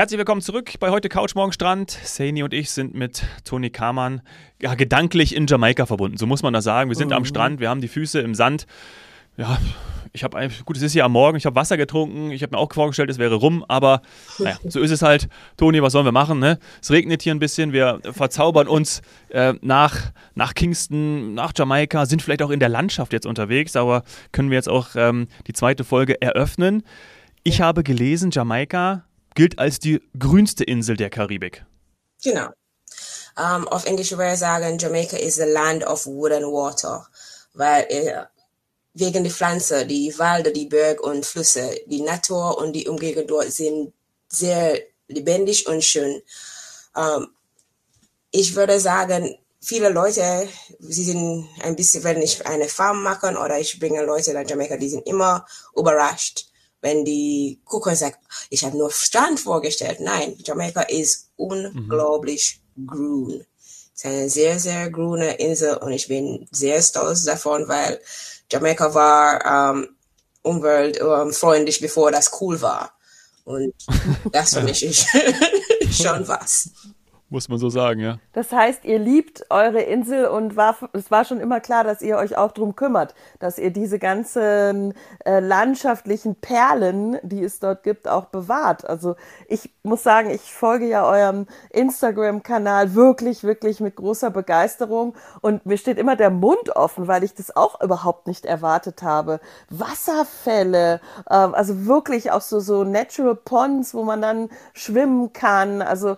Herzlich willkommen zurück bei heute Couch Morgen Strand. Saini und ich sind mit Toni Kamann ja, gedanklich in Jamaika verbunden. So muss man das sagen. Wir sind mhm. am Strand, wir haben die Füße im Sand. Ja, ich habe gut, es ist ja am Morgen, ich habe Wasser getrunken, ich habe mir auch vorgestellt, es wäre rum, aber naja, so ist es halt. Toni, was sollen wir machen? Ne? Es regnet hier ein bisschen, wir verzaubern uns äh, nach, nach Kingston, nach Jamaika, sind vielleicht auch in der Landschaft jetzt unterwegs, aber können wir jetzt auch ähm, die zweite Folge eröffnen. Ich habe gelesen, Jamaika gilt als die grünste Insel der Karibik. Genau. Um, auf Englisch würde ich sagen, Jamaica is the land of wood and water, weil äh, wegen der Pflanze, die Wälder, die Berge und Flüsse, die Natur und die Umgebung dort sind sehr lebendig und schön. Um, ich würde sagen, viele Leute, sie sind ein bisschen, wenn ich eine Farm machen oder ich bringe Leute nach Jamaika, die sind immer überrascht wenn die gucken sagen, ich habe nur Strand vorgestellt. Nein, Jamaika ist unglaublich mhm. grün. Es ist eine sehr, sehr grüne Insel und ich bin sehr stolz davon, weil Jamaika war ähm, umweltfreundlich, bevor das cool war. Und das für mich ist schon was muss man so sagen, ja. Das heißt, ihr liebt eure Insel und war, es war schon immer klar, dass ihr euch auch drum kümmert, dass ihr diese ganzen äh, landschaftlichen Perlen, die es dort gibt, auch bewahrt. Also ich muss sagen, ich folge ja eurem Instagram-Kanal wirklich, wirklich mit großer Begeisterung und mir steht immer der Mund offen, weil ich das auch überhaupt nicht erwartet habe. Wasserfälle, äh, also wirklich auch so, so Natural Ponds, wo man dann schwimmen kann. Also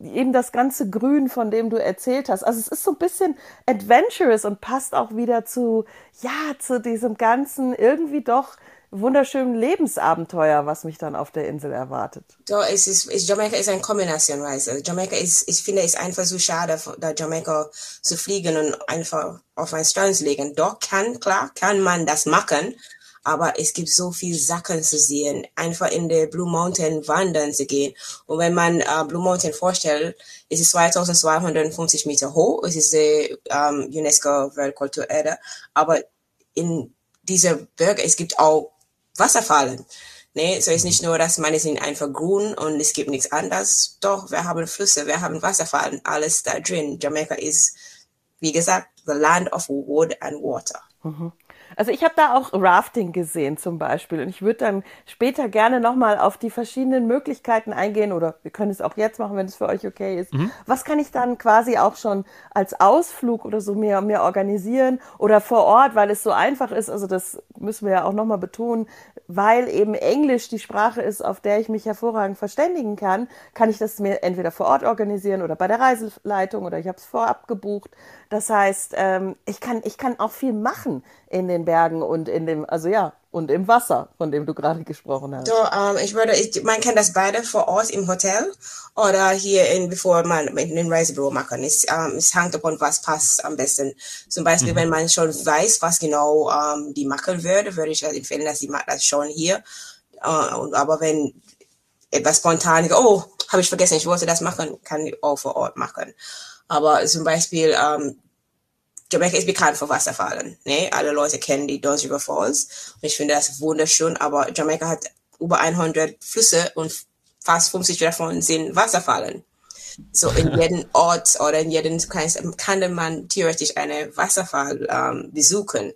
eben eben das ganze Grün, von dem du erzählt hast. Also es ist so ein bisschen adventurous und passt auch wieder zu, ja, zu diesem ganzen irgendwie doch wunderschönen Lebensabenteuer, was mich dann auf der Insel erwartet. So, es ist, es, Jamaika ist eine Kombination, weißt du. Jamaika ist, ich finde es einfach so schade, da Jamaika zu fliegen und einfach auf einen Strand zu legen. Doch kann, klar, kann man das machen, aber es gibt so viel Sachen zu sehen, einfach in der Blue Mountain wandern zu gehen. Und wenn man äh, Blue Mountain vorstellt, es ist 2250 Meter hoch, es ist die ähm, UNESCO Weltkulturerde, aber in dieser Berge, es gibt auch Wasserfallen. Ne? So ist nicht nur, dass man sind einfach grün und es gibt nichts anderes. Doch, wir haben Flüsse, wir haben Wasserfallen, alles da drin. Jamaika ist, wie gesagt, the land of wood and water. Mhm. Also ich habe da auch Rafting gesehen zum Beispiel und ich würde dann später gerne nochmal auf die verschiedenen Möglichkeiten eingehen oder wir können es auch jetzt machen, wenn es für euch okay ist. Mhm. Was kann ich dann quasi auch schon als Ausflug oder so mir, mir organisieren oder vor Ort, weil es so einfach ist, also das müssen wir ja auch nochmal betonen, weil eben Englisch die Sprache ist, auf der ich mich hervorragend verständigen kann, kann ich das mir entweder vor Ort organisieren oder bei der Reiseleitung oder ich habe es vorab gebucht. Das heißt, ähm, ich, kann, ich kann auch viel machen in den Bergen und in dem, also ja, und im Wasser, von dem du gerade gesprochen hast. So, ähm, ich würde, ich, man kann das beide vor Ort im Hotel oder hier in, bevor man in den Reisebüro machen. Es, ähm, es hängt davon, was passt am besten. Zum Beispiel, mhm. wenn man schon weiß, was genau ähm, die machen würde, würde ich empfehlen, dass die macht das schon hier. Äh, aber wenn etwas spontan, oh, habe ich vergessen, ich wollte das machen, kann ich auch vor Ort machen. Aber zum Beispiel, ähm, Jamaica ist bekannt für Wasserfallen. Ne? Alle Leute kennen die Dodge River Falls. Und ich finde das wunderschön, aber Jamaika hat über 100 Flüsse und fast 50 davon sind Wasserfallen. So in jedem Ort oder in jedem Kreis kann man theoretisch eine Wasserfall ähm, besuchen.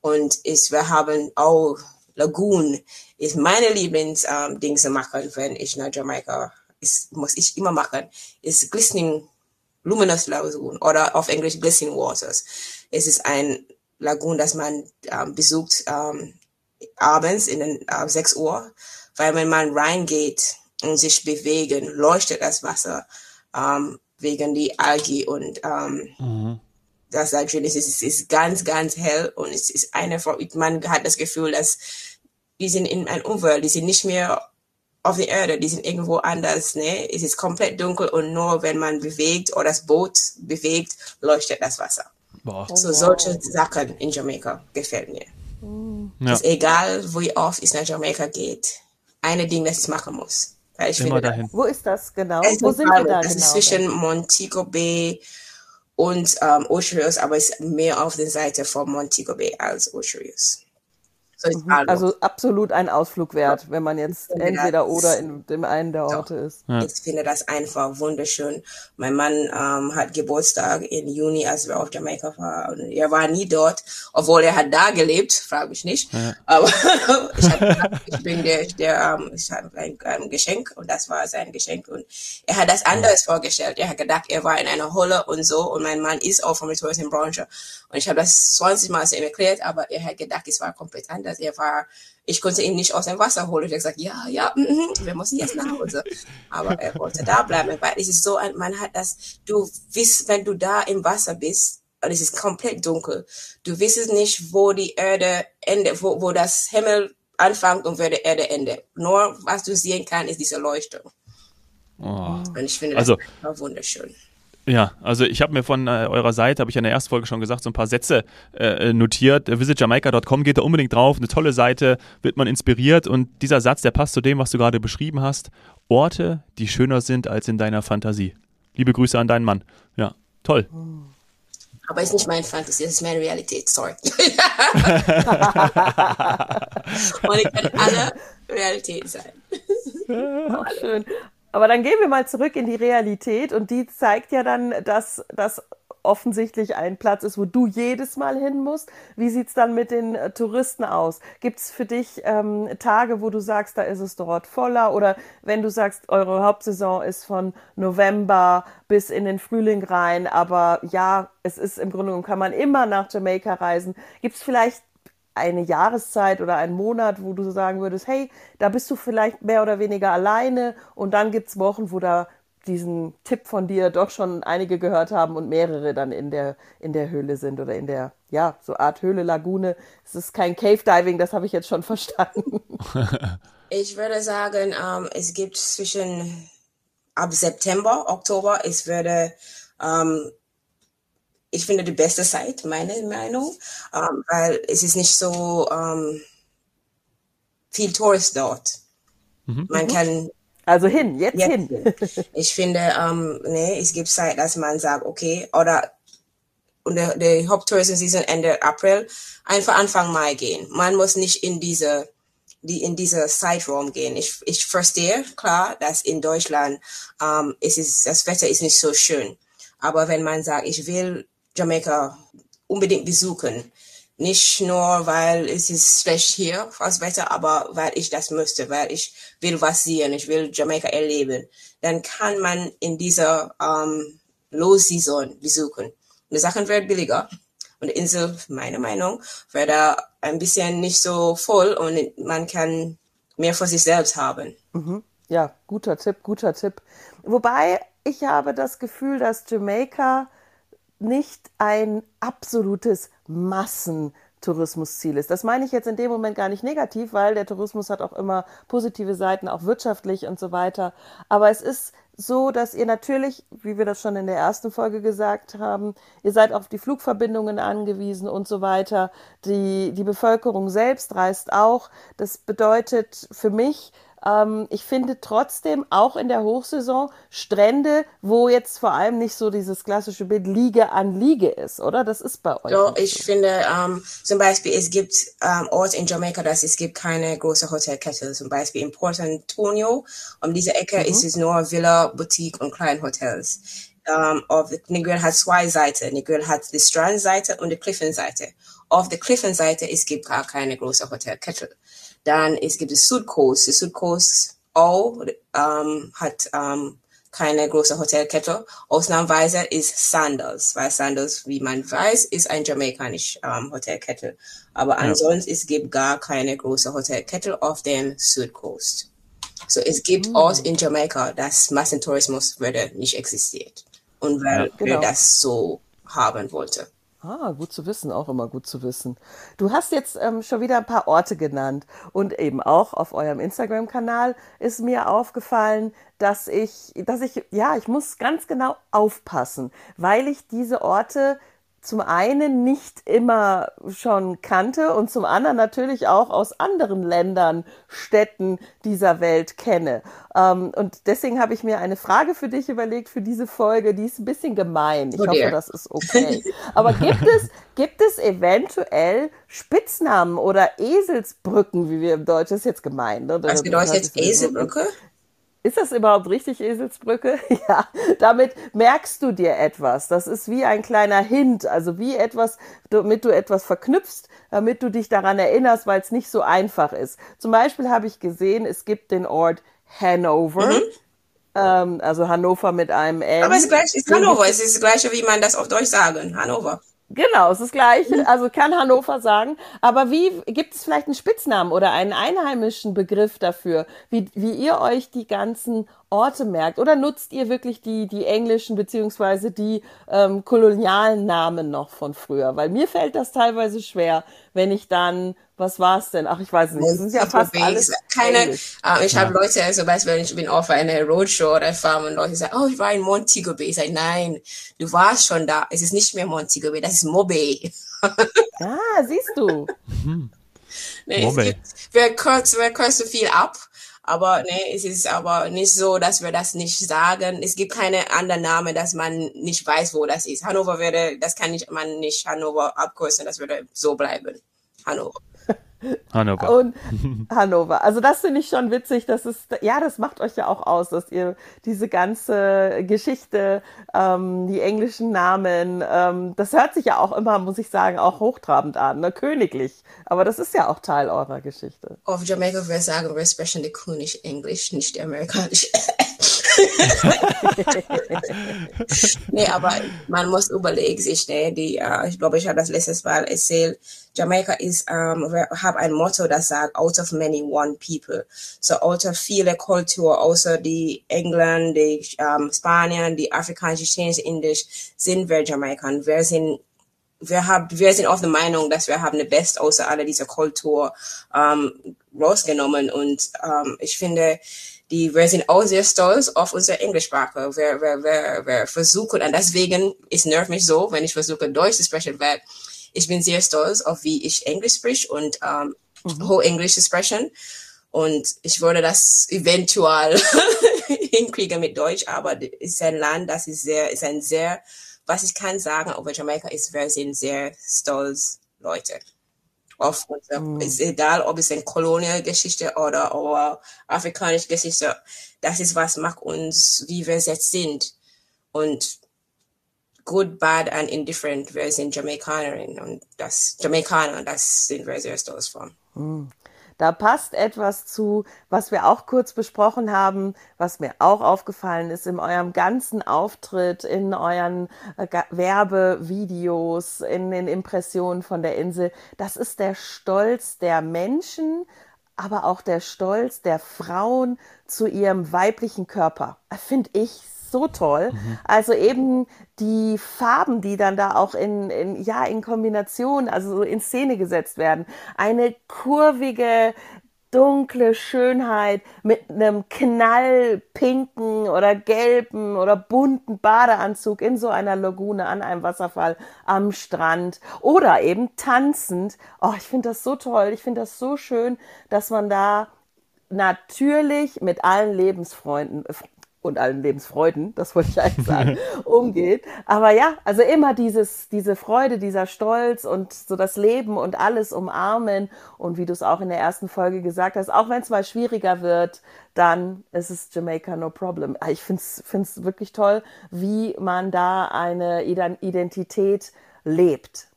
Und ich, wir haben auch Lagoon, ist meine Lieblingsding ähm, zu machen, wenn ich nach Jamaika, ist, muss ich immer machen, ist Glistening Luminous Lagoon oder auf Englisch Glistening Waters. Es ist ein Lagoon, das man ähm, besucht ähm, abends in den äh, 6 Uhr, weil wenn man reingeht und sich bewegen, leuchtet das Wasser ähm, wegen die Algi und ähm, mhm. das da drin ist, ist ganz, ganz hell und es ist eine, man hat das Gefühl, dass die sind in einer Umwelt, die sind nicht mehr auf der Erde, die sind irgendwo anders, ne? Es ist komplett dunkel und nur wenn man bewegt oder das Boot bewegt, leuchtet das Wasser. Boah. So oh, solche Sachen in Jamaika gefällt mir. Ja. Ist egal, wie oft es nach Jamaika geht. Eine Ding, das ich machen muss. Weil ich Immer dahin. Wo ist das genau? Wo sind wir da Das genau? ist zwischen Montego Bay und ähm, Osherius, aber es ist mehr auf der Seite von Montego Bay als Osherius. Mhm. Also absolut ein Ausflug wert, wenn man jetzt entweder oder in dem einen der Orte ist. Ich finde das einfach wunderschön. Mein Mann ähm, hat Geburtstag im Juni, als wir auf Jamaika waren. Er war nie dort, obwohl er hat da gelebt, frage mich nicht. Aber ich, hab, gedacht, ich bin der, der ähm, ich habe ein, ein Geschenk und das war sein Geschenk. Und er hat das anders vorgestellt. Er hat gedacht, er war in einer Holle und so. Und mein Mann ist auch vom Tourismusbranche. Und ich habe das 20 Mal zu ihm erklärt, aber er hat gedacht, es war komplett anders. Er war, ich konnte ihn nicht aus dem Wasser holen. Ich habe gesagt, ja, ja, mm, wir müssen jetzt nach Hause. Aber er wollte da bleiben, weil es ist so, man hat das, du wisst, wenn du da im Wasser bist, und es ist komplett dunkel, du wisst nicht, wo die Erde endet, wo, wo das Himmel anfängt und wo die Erde endet. Nur, was du sehen kannst, ist diese Leuchtung. Oh. Und ich finde das Also- wunderschön. Ja, also ich habe mir von äh, eurer Seite, habe ich in der ersten Folge schon gesagt, so ein paar Sätze äh, notiert. Visitjamaika.com geht da unbedingt drauf, eine tolle Seite, wird man inspiriert und dieser Satz, der passt zu dem, was du gerade beschrieben hast. Orte, die schöner sind als in deiner Fantasie. Liebe Grüße an deinen Mann. Ja, toll. Aber es ist nicht mein Fantasy, es ist meine Realität, sorry. Und ich kann alle Realität sein. Ach, schön. Aber dann gehen wir mal zurück in die Realität und die zeigt ja dann, dass das offensichtlich ein Platz ist, wo du jedes Mal hin musst. Wie sieht's dann mit den äh, Touristen aus? Gibt's für dich ähm, Tage, wo du sagst, da ist es dort voller? Oder wenn du sagst, eure Hauptsaison ist von November bis in den Frühling rein, aber ja, es ist im Grunde genommen, kann man immer nach Jamaika reisen. Gibt's vielleicht eine Jahreszeit oder einen Monat, wo du sagen würdest, hey, da bist du vielleicht mehr oder weniger alleine und dann gibt's Wochen, wo da diesen Tipp von dir doch schon einige gehört haben und mehrere dann in der, in der Höhle sind oder in der, ja, so Art Höhle, Lagune. Es ist kein Cave Diving, das habe ich jetzt schon verstanden. Ich würde sagen, ähm, es gibt zwischen ab September, Oktober, es würde, ähm, ich finde die beste Zeit, meine Meinung, ähm, weil es ist nicht so ähm, viel Tourist dort. Man kann Also hin, jetzt Jetzt hin. hin. Ich finde, ähm, nee, es gibt Zeit, dass man sagt, okay, oder und der, der Haupttourism-Season Ende April, einfach Anfang Mai gehen. Man muss nicht in diese, die in diese Zeitraum gehen. Ich, ich verstehe, klar, dass in Deutschland ähm, es ist, das Wetter ist nicht so schön. Aber wenn man sagt, ich will Jamaika unbedingt besuchen, nicht nur, weil es ist schlecht hier, das Wetter, aber weil ich das möchte, weil ich will was sehen, ich will Jamaika erleben, dann kann man in dieser ähm, Low-Season besuchen. Die Sachen werden billiger. Und die Insel, meiner Meinung, wird da ein bisschen nicht so voll und man kann mehr für sich selbst haben. Ja, guter Tipp, guter Tipp. Wobei ich habe das Gefühl, dass Jamaika nicht ein absolutes Massentourismusziel ist. Das meine ich jetzt in dem Moment gar nicht negativ, weil der Tourismus hat auch immer positive Seiten, auch wirtschaftlich und so weiter. Aber es ist so, dass ihr natürlich, wie wir das schon in der ersten Folge gesagt haben, ihr seid auf die Flugverbindungen angewiesen und so weiter. Die, die Bevölkerung selbst reist auch. Das bedeutet für mich, ähm, ich finde trotzdem auch in der Hochsaison Strände, wo jetzt vor allem nicht so dieses klassische Bild Liege an Liege ist, oder? Das ist bei euch. Nicht ich finde, ähm, zum Beispiel, es gibt ähm, Orte in Jamaika, dass es gibt keine große Hotelkette. Zum Beispiel in Port Antonio, um diese Ecke ist es nur Villa, Boutique und Kleinhotels. Ähm, auf Negril hat zwei Seiten. Negril hat die Strandseite und die Clifton-Seite. Auf der Clifton-Seite es gibt gar keine große Hotelkette. Dann es gibt die Südcoast. Die Südcoast auch ähm, hat ähm, keine große Hotelkette. Ausnahmsweise ist Sandals, weil Sandals, wie man weiß, ist ein jamaikanische ähm, Hotelkette. Aber ansonsten es gibt gar keine große Hotelkette auf dem Südcoast. So es gibt Orte in Jamaika, dass Massentourismus würde nicht existiert. Und weil Ja, genau. wir das so haben wollte. Ah, gut zu wissen, auch immer gut zu wissen. Du hast jetzt ähm, schon wieder ein paar Orte genannt und eben auch auf eurem Instagram-Kanal ist mir aufgefallen, dass ich, dass ich, ja, ich muss ganz genau aufpassen, weil ich diese Orte zum einen nicht immer schon kannte und zum anderen natürlich auch aus anderen Ländern, Städten dieser Welt kenne. Ähm, und deswegen habe ich mir eine Frage für dich überlegt für diese Folge, die ist ein bisschen gemein. Ich oh hoffe, das ist okay. Aber gibt es, gibt es eventuell Spitznamen oder Eselsbrücken, wie wir im Deutschen, das ist jetzt gemein. Ne? Was bedeutet jetzt Eselbrücke? Ist das überhaupt richtig, Eselsbrücke? Ja, damit merkst du dir etwas. Das ist wie ein kleiner Hint, also wie etwas, damit du etwas verknüpfst, damit du dich daran erinnerst, weil es nicht so einfach ist. Zum Beispiel habe ich gesehen, es gibt den Ort Hanover. Mhm. Ähm, also Hannover mit einem L. Aber es ist, gleich, ist Hannover, es ist das gleiche, wie man das auf Deutsch sagen. Hannover. Genau, es ist das Gleiche. Also kann Hannover sagen. Aber wie gibt es vielleicht einen Spitznamen oder einen einheimischen Begriff dafür, wie, wie ihr euch die ganzen Orte merkt? Oder nutzt ihr wirklich die, die englischen beziehungsweise die ähm, kolonialen Namen noch von früher? Weil mir fällt das teilweise schwer, wenn ich dann, was war es denn? Ach, ich weiß nicht. Das ist ja fast alles keine. Uh, ich ja. habe Leute, zum Beispiel, ich bin auf einer Roadshow oder Farm und Leute sagen, oh, ich war in Montego Bay. Ich sage, nein, du warst schon da. Es ist nicht mehr Montego Bay, das ist Mobay. ah, siehst du. nee, Mobay. Gibt, wir kürzen, wir kürzen viel ab. Aber nee, es ist aber nicht so, dass wir das nicht sagen. Es gibt keine anderen Namen, dass man nicht weiß, wo das ist. Hannover würde, das kann ich, man nicht Hannover abkürzen, das würde so bleiben. Hannover. Hannover. Und Hannover. Also das finde ich schon witzig. Das ist, ja, das macht euch ja auch aus, dass ihr diese ganze Geschichte, ähm, die englischen Namen, ähm, das hört sich ja auch immer, muss ich sagen, auch hochtrabend an, ne? königlich. Aber das ist ja auch Teil eurer Geschichte. Auf Jamaika wir sagen, wir sprechen die König Englisch, nicht amerikanisch. nee, aber man muss überlegen sich, ne, die, uh, ich glaube, ich habe das letztes Mal erzählt, Jamaika ist, um, wir haben ein Motto, das sagt, out of many, one people. So out of viele Kulturen, außer die England, die um, Spanien, die afrikanische, chinesische, indisch, sind wir Jamaikan. Wir sind wir haben, wir sind auch der Meinung, dass wir haben eine Best außer aller dieser Kultur ähm, rausgenommen und ähm, ich finde, die, wir sind auch sehr stolz auf unsere Englischsprache. Wir, wir, wir, wir versuchen, und deswegen, es nervt mich so, wenn ich versuche, Deutsch zu sprechen, weil ich bin sehr stolz auf, wie ich Englisch spreche und ähm, mhm. Hochenglisch zu sprechen. Und ich würde das eventuell hinkriegen mit Deutsch, aber es ist ein Land, das ist sehr, ist ein sehr, was ich kann sagen über Jamaika ist, wir sind sehr stolz Leute auf unser, mm. ist egal, ob es eine Kolonialgeschichte oder, oder afrikanische Geschichte. Das ist, was macht uns, wie wir jetzt sind. Und good, bad and indifferent, wir sind Jamaikanerin und das, Jamaikaner, das sind wir sehr stolz von. Mm. Da passt etwas zu, was wir auch kurz besprochen haben, was mir auch aufgefallen ist in eurem ganzen Auftritt, in euren äh, Werbevideos, in den Impressionen von der Insel. Das ist der Stolz der Menschen, aber auch der Stolz der Frauen zu ihrem weiblichen Körper. Finde ich so toll. Mhm. Also eben die Farben, die dann da auch in, in, ja, in Kombination, also so in Szene gesetzt werden. Eine kurvige, dunkle Schönheit mit einem knallpinken oder gelben oder bunten Badeanzug in so einer Lagune an einem Wasserfall am Strand oder eben tanzend. Oh, ich finde das so toll. Ich finde das so schön, dass man da natürlich mit allen Lebensfreunden, und allen Lebensfreuden, das wollte ich eigentlich sagen, umgeht. Aber ja, also immer dieses, diese Freude, dieser Stolz und so das Leben und alles umarmen. Und wie du es auch in der ersten Folge gesagt hast, auch wenn es mal schwieriger wird, dann ist es Jamaica no problem. Ah, ich finde es wirklich toll, wie man da eine Identität lebt.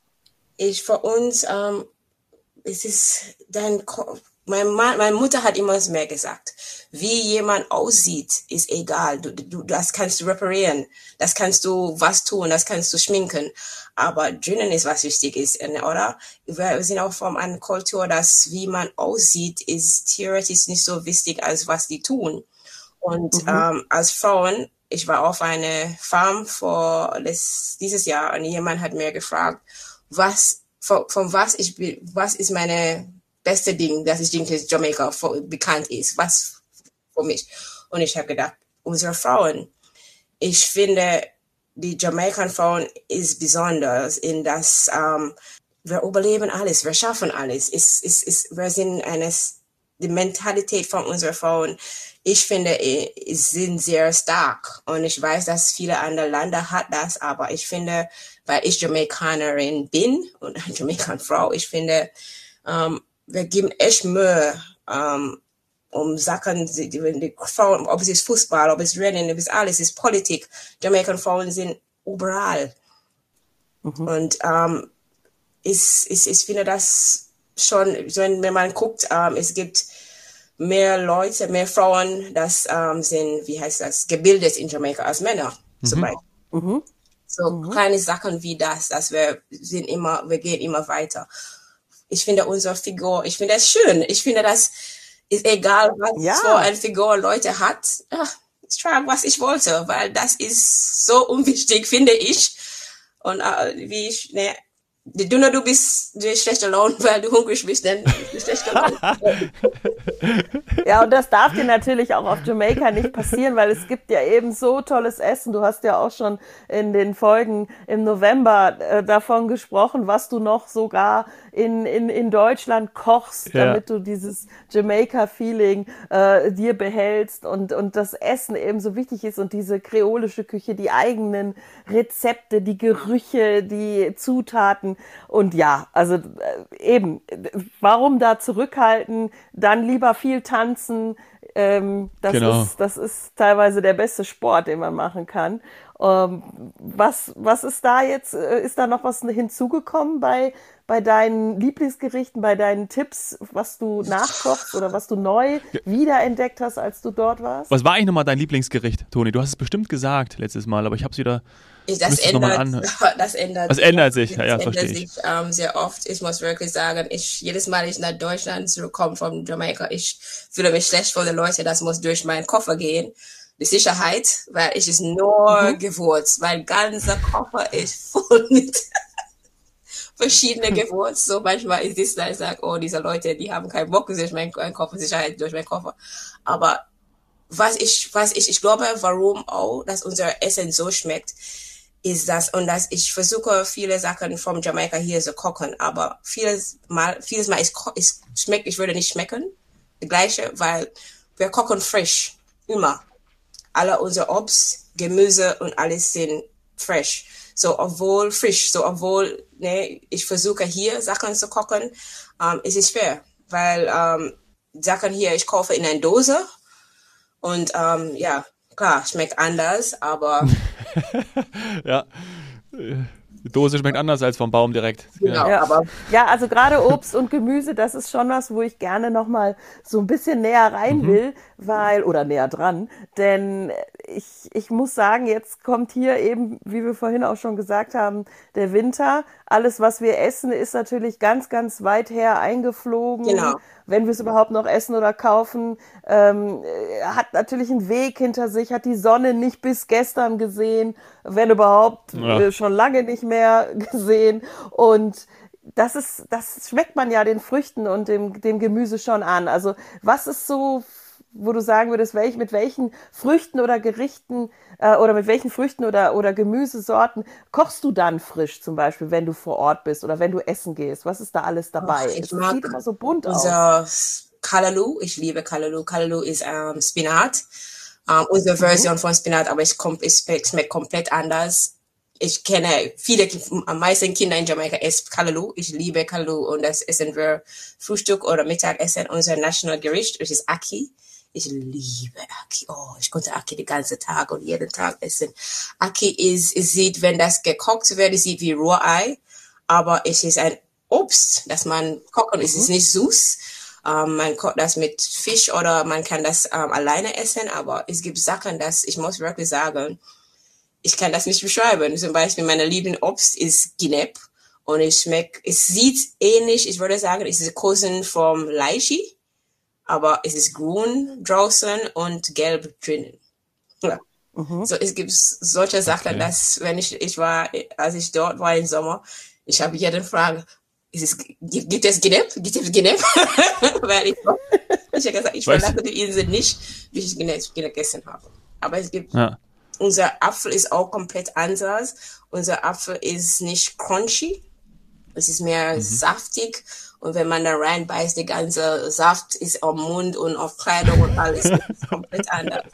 Ich für uns, ähm, es ist dein mein Mann, meine Mutter hat immer mehr gesagt, wie jemand aussieht, ist egal. Du, du, das kannst du reparieren, das kannst du was tun, das kannst du schminken. Aber drinnen ist was wichtig ist, oder? Wir sind auch von einer Kultur, dass wie man aussieht, ist theoretisch nicht so wichtig als was die tun. Und mhm. ähm, als Frauen, ich war auf einer Farm vor das, dieses Jahr und jemand hat mir gefragt, was von, von was ich was ist meine beste Ding, dass ich denke, Jamaika bekannt ist, was für mich. Und ich habe gedacht, unsere Frauen, ich finde, die Jamaican Frauen ist besonders in das ähm, wir überleben alles, wir schaffen alles. Ist, ist, ist, wir sind eines, die Mentalität von unseren Frauen, ich finde, sind sehr stark. Und ich weiß, dass viele andere Länder hat das, aber ich finde, weil ich Jamaikanerin bin und eine Jamaikan-Frau, ich finde, ähm, wir geben echt Mühe, ähm, um Sachen, die, die Frauen, ob es ist Fußball, ob es Rennen, ob es alles ist Politik. Jamaican Frauen sind überall. Mhm. Und ähm, ich, ich, ich finde das schon, wenn, wenn man guckt, ähm, es gibt mehr Leute, mehr Frauen, das ähm, sind, wie heißt das, gebildet in Jamaika als Männer mhm. zum Beispiel. Mhm. So mhm. kleine Sachen wie das, dass wir sind immer, wir gehen immer weiter. Ich finde unsere Figur, ich finde das schön. Ich finde das ist egal, was ja. für eine Figur Leute hat. ich trage, was ich wollte, weil das ist so unwichtig, finde ich. Und äh, wie ich, ne, je dünner du bist, je schlechter Laune, weil du hungrig bist, dann schlechter Laune. ja, und das darf dir natürlich auch auf Jamaika nicht passieren, weil es gibt ja eben so tolles Essen. Du hast ja auch schon in den Folgen im November äh, davon gesprochen, was du noch sogar in, in, in Deutschland kochst, ja. damit du dieses Jamaica-Feeling äh, dir behältst und, und das Essen eben so wichtig ist und diese kreolische Küche, die eigenen Rezepte, die Gerüche, die Zutaten und ja, also äh, eben, warum da zurückhalten, dann lieber viel tanzen, ähm, das, genau. ist, das ist teilweise der beste Sport, den man machen kann. Ähm, was, was ist da jetzt, äh, ist da noch was hinzugekommen bei, bei deinen Lieblingsgerichten, bei deinen Tipps, was du nachkochst oder was du neu wiederentdeckt hast, als du dort warst? Was war eigentlich nochmal dein Lieblingsgericht, Toni? Du hast es bestimmt gesagt letztes Mal, aber ich habe es wieder. Das ändert, das ändert, das ändert sich, ja, ja das verstehe ich. Sich, ähm, sehr oft. Ich muss wirklich sagen, ich, jedes Mal, ich nach Deutschland zurückkomme von Jamaika, ich fühle mich schlecht vor den Leuten, das muss durch meinen Koffer gehen die Sicherheit, weil ich es nur mhm. gewürzt, weil ganzer Koffer ist voll mit verschiedene Gewürz. So manchmal ist es da, ich sage, oh, diese Leute, die haben keinen Bock durch meinen Koffer, Sicherheit durch meinen Koffer. Aber was ich, was ich, ich glaube, warum auch, dass unser Essen so schmeckt, ist das, und dass ich versuche, viele Sachen vom Jamaika hier zu kochen, aber vieles Mal, vieles Mal ist, ist schmeckt, ich würde nicht schmecken, die gleiche, weil wir kochen frisch, immer alle unser Obst, Gemüse und alles sind fresh. So, obwohl frisch, so, obwohl ne, ich versuche hier Sachen zu kochen, ähm, es ist schwer, weil ähm, Sachen hier, ich kaufe in einer Dose und ähm, ja, klar, schmeckt anders, aber. ja. Die Dose schmeckt anders als vom Baum direkt. Genau, ja. aber ja, also gerade Obst und Gemüse, das ist schon was, wo ich gerne noch mal so ein bisschen näher rein mhm. will, weil oder näher dran, denn ich, ich muss sagen, jetzt kommt hier eben, wie wir vorhin auch schon gesagt haben, der Winter. Alles, was wir essen, ist natürlich ganz, ganz weit her eingeflogen. Genau. Wenn wir es überhaupt noch essen oder kaufen, ähm, hat natürlich einen Weg hinter sich, hat die Sonne nicht bis gestern gesehen, wenn überhaupt ja. äh, schon lange nicht mehr gesehen. Und das ist, das schmeckt man ja den Früchten und dem, dem Gemüse schon an. Also was ist so wo du sagen würdest, welch, mit welchen Früchten oder Gerichten äh, oder mit welchen Früchten oder, oder Gemüsesorten kochst du dann frisch zum Beispiel, wenn du vor Ort bist oder wenn du essen gehst? Was ist da alles dabei? Oh, ich das sieht immer so bunt unser aus. Kalaloo, ich liebe Kalaloo. Kalaloo ist ähm, Spinat. Ähm, unsere mhm. Version von Spinat, aber es, kommt, es schmeckt komplett anders. Ich kenne viele, am meisten Kinder in Jamaika essen Kalaloo. Ich liebe Kalaloo und das essen wir Frühstück oder Mittagessen. Unser National Gericht, das ist Aki. Ich liebe Aki. Oh, ich konnte Aki den ganzen Tag und jeden Tag essen. Aki ist, sieht, wenn das gekocht wird, sieht wie Rohrei, aber es ist ein Obst, das man kochen. Mhm. Es ist mhm. nicht süß. Ähm, man kocht das mit Fisch oder man kann das ähm, alleine essen, aber es gibt Sachen, dass ich muss wirklich sagen, ich kann das nicht beschreiben. Zum Beispiel meine Lieblingsobst ist Ginep und es schmeckt, es sieht ähnlich, ich würde sagen, es ist Cousin vom Leishi aber es ist grün draußen und gelb drinnen. Ja. Mhm. So, es gibt solche Sachen, okay. dass wenn ich, ich war, als ich dort war im Sommer, ich habe jeden fragen, ist es, gibt es Genep? Gibt es Genep? Weil ich, ich habe gesagt, ich verlasse die Insel nicht, bis ich Genep gegessen habe. Aber es gibt, ja. unser Apfel ist auch komplett anders. Unser Apfel ist nicht crunchy, es ist mehr mhm. saftig. Und wenn man da reinbeißt, der ganze Saft ist am Mund und auf Kleidung und alles ist komplett anders.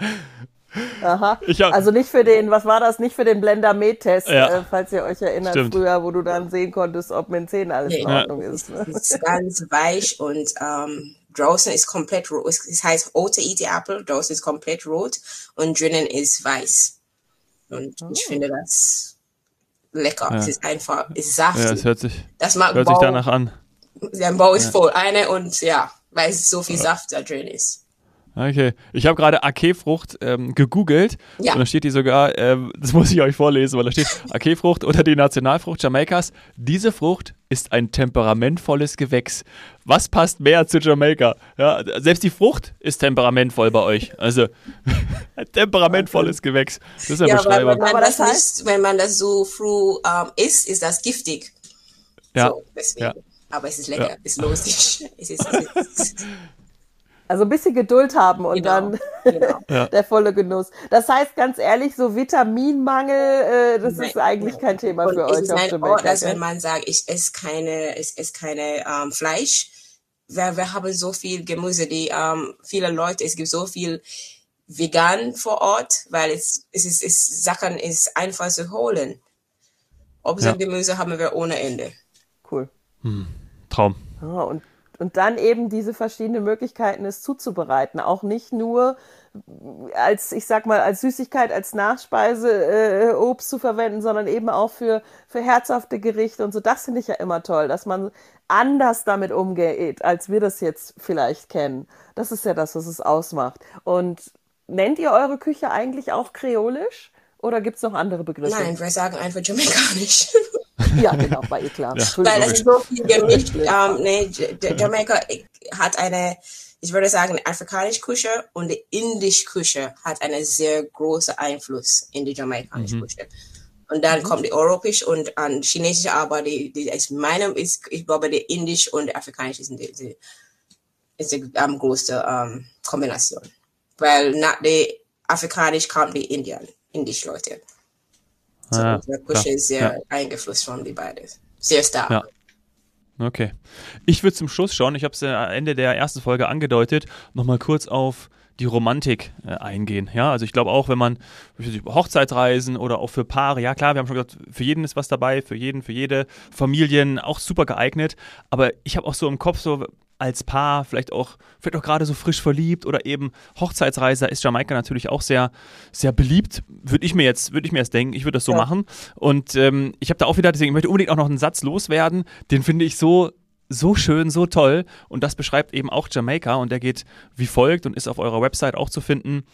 Aha. Hab, also nicht für den, was war das, nicht für den Blender Med-Test, ja. äh, falls ihr euch erinnert Stimmt. früher, wo du dann sehen konntest, ob mit den Zähnen alles nee, in Ordnung ja. ist. Ne? Es ist ganz weich und ähm, draußen ist komplett rot. Es heißt rote Eat Apple, draußen ist komplett rot und drinnen ist weiß. Und oh. ich finde das lecker. Ja. Es ist einfach, es ist saftig. Ja, es hört sich, das mag hört sich danach an. Der Bau ist voll. Eine und ja, weil so viel Saft da drin ist. Okay, ich habe gerade Akefrucht ähm, gegoogelt ja. und da steht die sogar, äh, das muss ich euch vorlesen, weil da steht Akefrucht oder die Nationalfrucht Jamaikas. Diese Frucht ist ein temperamentvolles Gewächs. Was passt mehr zu Jamaika? Ja, selbst die Frucht ist temperamentvoll bei euch. Also ein temperamentvolles Gewächs. Das ist ja, ja Beschreibung. Wenn man, das nicht, wenn man das so früh ähm, isst, ist das giftig. Ja. So, deswegen. Ja. Aber es ist lecker, ja. ist lustig. es ist, es ist, also ein bisschen Geduld haben und genau. dann genau. der volle Genuss. Das heißt ganz ehrlich, so Vitaminmangel, äh, das Nein. ist eigentlich kein Thema und für euch. Auf Jamaica, dass wenn man sagt, ich esse keine, ich esse keine ähm, Fleisch, wir, wir haben so viel Gemüse, die ähm, viele Leute, es gibt so viel vegan vor Ort, weil es, es ist, es, Sachen ist einfach zu holen. Obst ja. und Gemüse haben wir ohne Ende. Cool. Hm. Traum. Ah, und und dann eben diese verschiedenen Möglichkeiten, es zuzubereiten. Auch nicht nur als, ich sag mal, als Süßigkeit, als Nachspeise äh, Obst zu verwenden, sondern eben auch für, für herzhafte Gerichte und so. Das finde ich ja immer toll, dass man anders damit umgeht, als wir das jetzt vielleicht kennen. Das ist ja das, was es ausmacht. Und nennt ihr eure Küche eigentlich auch kreolisch? Oder gibt es noch andere Begriffe? Nein, wir sagen einfach jamaikanisch. Ja, genau, war eh klar. Ja. Weil das ist so viel gemischt. ähm, nee, Jamaika hat eine, ich würde sagen, afrikanische Küche und die indische Küche hat einen sehr großen Einfluss in die jamaikanische mhm. Küche. Und dann mhm. kommt die europäische und an chinesische, aber die, die ist meinem ist, ich glaube, die indische und die afrikanische sind die, die, ist die um, größte um, Kombination. Weil nach der afrikanisch kommt die Indien, indische Leute. So, ja, der Kusche ist sehr ja. eingeflusst von die beiden. Sehr stark. Ja. Okay. Ich würde zum Schluss schauen, ich habe es am Ende der ersten Folge angedeutet, nochmal kurz auf die Romantik äh, eingehen. Ja, also ich glaube auch, wenn man Hochzeitsreisen oder auch für Paare, ja klar, wir haben schon gesagt, für jeden ist was dabei, für jeden, für jede Familien auch super geeignet. Aber ich habe auch so im Kopf so, als Paar, vielleicht auch, vielleicht auch gerade so frisch verliebt oder eben Hochzeitsreise, ist Jamaika natürlich auch sehr, sehr beliebt. Würde ich mir jetzt, würde ich mir jetzt denken, ich würde das so ja. machen. Und ähm, ich habe da auch wieder, deswegen ich möchte unbedingt auch noch einen Satz loswerden, den finde ich so so schön, so toll. Und das beschreibt eben auch Jamaika und der geht wie folgt und ist auf eurer Website auch zu finden.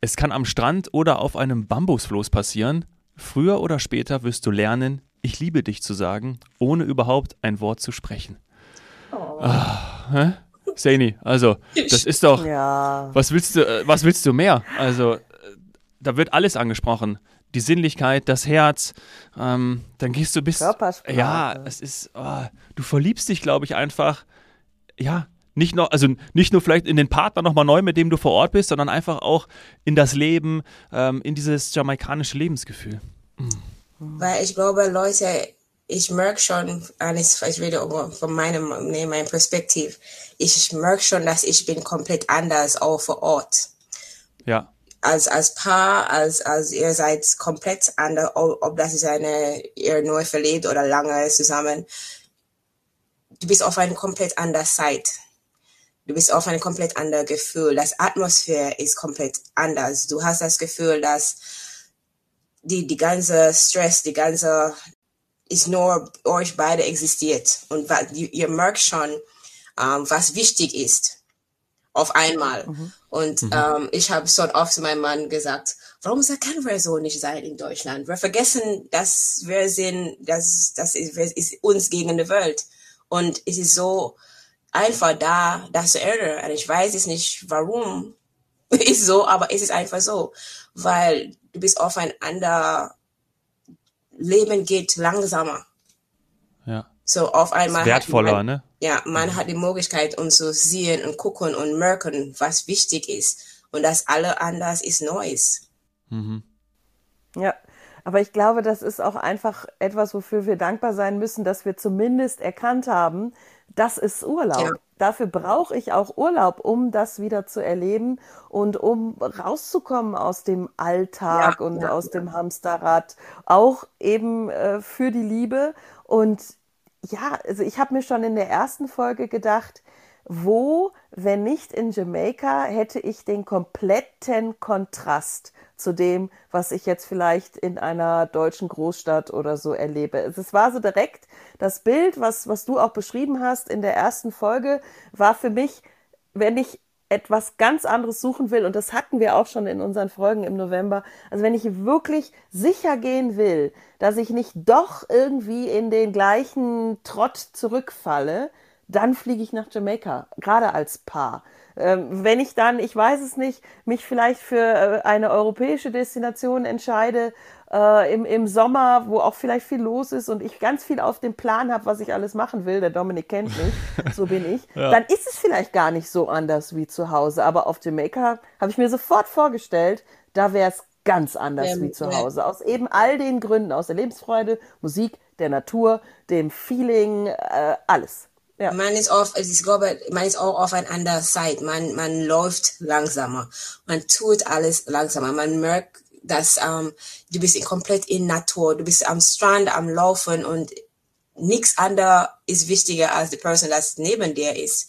Es kann am Strand oder auf einem Bambusfloß passieren. Früher oder später wirst du lernen, ich liebe dich zu sagen, ohne überhaupt ein Wort zu sprechen. Oh. Ah, hä? Saini, also, das ist doch. Ja. Was willst du, äh, was willst du mehr? Also, äh, da wird alles angesprochen. Die Sinnlichkeit, das Herz, ähm, dann gehst du bis. Ja, es ist. Oh, du verliebst dich, glaube ich, einfach. Ja, nicht noch, also nicht nur vielleicht in den Partner nochmal neu, mit dem du vor Ort bist, sondern einfach auch in das Leben, ähm, in dieses jamaikanische Lebensgefühl. Mhm. Weil ich glaube, Leute ich merke schon, alles, ich rede von meinem, nee, meinem Perspektiv, ich merke schon, dass ich bin komplett anders auch vor Ort. Ja. Als, als Paar, als, als ihr seid komplett anders, ob das ist eine, ihr neu verlebt oder lange zusammen. Du bist auf eine komplett andere Zeit. Du bist auf ein komplett anderes Gefühl. Das Atmosphäre ist komplett anders. Du hast das Gefühl, dass die, die ganze Stress, die ganze ist nur euch beide existiert. Und ihr merkt schon, ähm, was wichtig ist. Auf einmal. Mhm. Und mhm. Ähm, ich habe so oft zu meinem Mann gesagt, warum können wir so nicht sein in Deutschland? Wir vergessen, dass wir sind, dass das ist, ist uns gegen die Welt. Und es ist so einfach da, das zu erinnern. Und ich weiß es nicht, warum ist so, aber es ist einfach so, weil du bist aufeinander Leben geht langsamer. Ja. So auf einmal. wertvoller, man, ne? Ja, man hat die Möglichkeit, um zu sehen und gucken und merken, was wichtig ist. Und das alle anders ist Neues. Mhm. Ja, aber ich glaube, das ist auch einfach etwas, wofür wir dankbar sein müssen, dass wir zumindest erkannt haben, das ist Urlaub. Ja. Dafür brauche ich auch Urlaub, um das wieder zu erleben und um rauszukommen aus dem Alltag ja, und ja, aus dem Hamsterrad. Auch eben äh, für die Liebe. Und ja, also ich habe mir schon in der ersten Folge gedacht, wo, wenn nicht in Jamaika, hätte ich den kompletten Kontrast zu dem, was ich jetzt vielleicht in einer deutschen Großstadt oder so erlebe. Es war so direkt das Bild, was, was du auch beschrieben hast in der ersten Folge, war für mich, wenn ich etwas ganz anderes suchen will, und das hatten wir auch schon in unseren Folgen im November, also wenn ich wirklich sicher gehen will, dass ich nicht doch irgendwie in den gleichen Trott zurückfalle, dann fliege ich nach Jamaika, gerade als Paar. Ähm, wenn ich dann, ich weiß es nicht, mich vielleicht für äh, eine europäische Destination entscheide, äh, im, im Sommer, wo auch vielleicht viel los ist und ich ganz viel auf dem Plan habe, was ich alles machen will, der Dominik kennt mich, so bin ich, ja. dann ist es vielleicht gar nicht so anders wie zu Hause. Aber auf Jamaica habe ich mir sofort vorgestellt, da wäre es ganz anders ja, wie zu Hause. Aus eben all den Gründen, aus der Lebensfreude, Musik, der Natur, dem Feeling, äh, alles. Ja. Man ist auf, ich glaube, man ist auch auf einer anderen Seite. Man, man läuft langsamer. Man tut alles langsamer. Man merkt, dass ähm, du bist komplett in Natur. Du bist am Strand, am Laufen und nichts anderes ist wichtiger als die Person, das neben dir ist.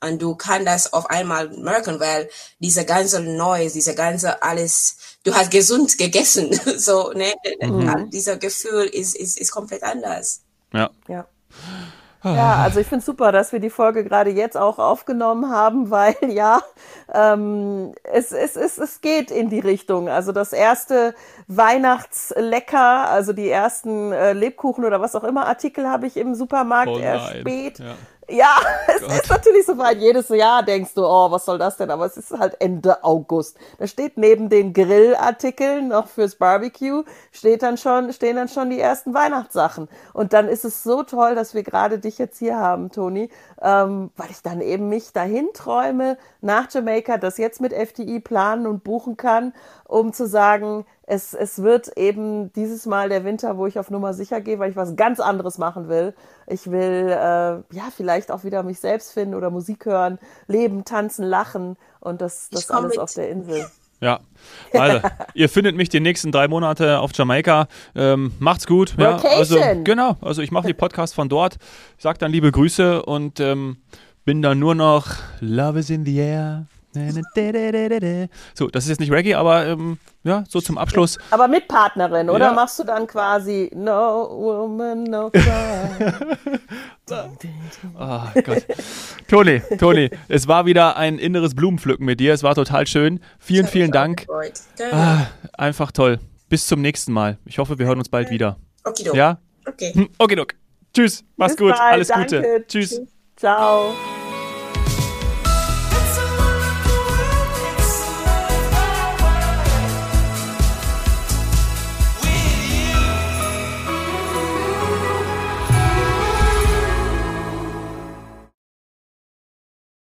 Und du kannst das auf einmal merken, weil diese ganze Neues, diese ganze alles, du hast gesund gegessen. so, ne? Mhm. Dieser Gefühl ist, ist, ist komplett anders. Ja. Ja. Ja, also ich finde super, dass wir die Folge gerade jetzt auch aufgenommen haben, weil ja, ähm, es, es, es, es geht in die Richtung. Also das erste Weihnachtslecker, also die ersten äh, Lebkuchen oder was auch immer Artikel habe ich im Supermarkt oh erspäht. Ja. Ja, es Gott. ist natürlich so weit. Jedes Jahr denkst du, oh, was soll das denn? Aber es ist halt Ende August. Da steht neben den Grillartikeln noch fürs Barbecue, steht dann schon, stehen dann schon die ersten Weihnachtssachen. Und dann ist es so toll, dass wir gerade dich jetzt hier haben, Toni, ähm, weil ich dann eben mich dahin träume nach Jamaica, das jetzt mit FDI planen und buchen kann, um zu sagen, es, es wird eben dieses Mal der Winter, wo ich auf Nummer sicher gehe, weil ich was ganz anderes machen will. Ich will äh, ja vielleicht auch wieder mich selbst finden oder Musik hören, leben, tanzen, lachen und das, das alles mit. auf der Insel. Ja, also ihr findet mich die nächsten drei Monate auf Jamaika. Ähm, macht's gut. Ja, also genau. Also ich mache die Podcast von dort. Ich sag dann liebe Grüße und ähm, bin dann nur noch Love is in the air. So, das ist jetzt nicht Reggae, aber ähm, ja, so zum Abschluss. Aber mit Partnerin, oder ja. machst du dann quasi No Woman, No Cry? oh Gott. Toni, Toni, es war wieder ein inneres Blumenpflücken mit dir. Es war total schön. Vielen, vielen Dank. Ah, einfach toll. Bis zum nächsten Mal. Ich hoffe, wir hören uns bald wieder. Okay, Ja? Okay. Hm, okay, Tschüss. Mach's Bis gut. Bald. Alles Danke. Gute. Tschüss. Ciao.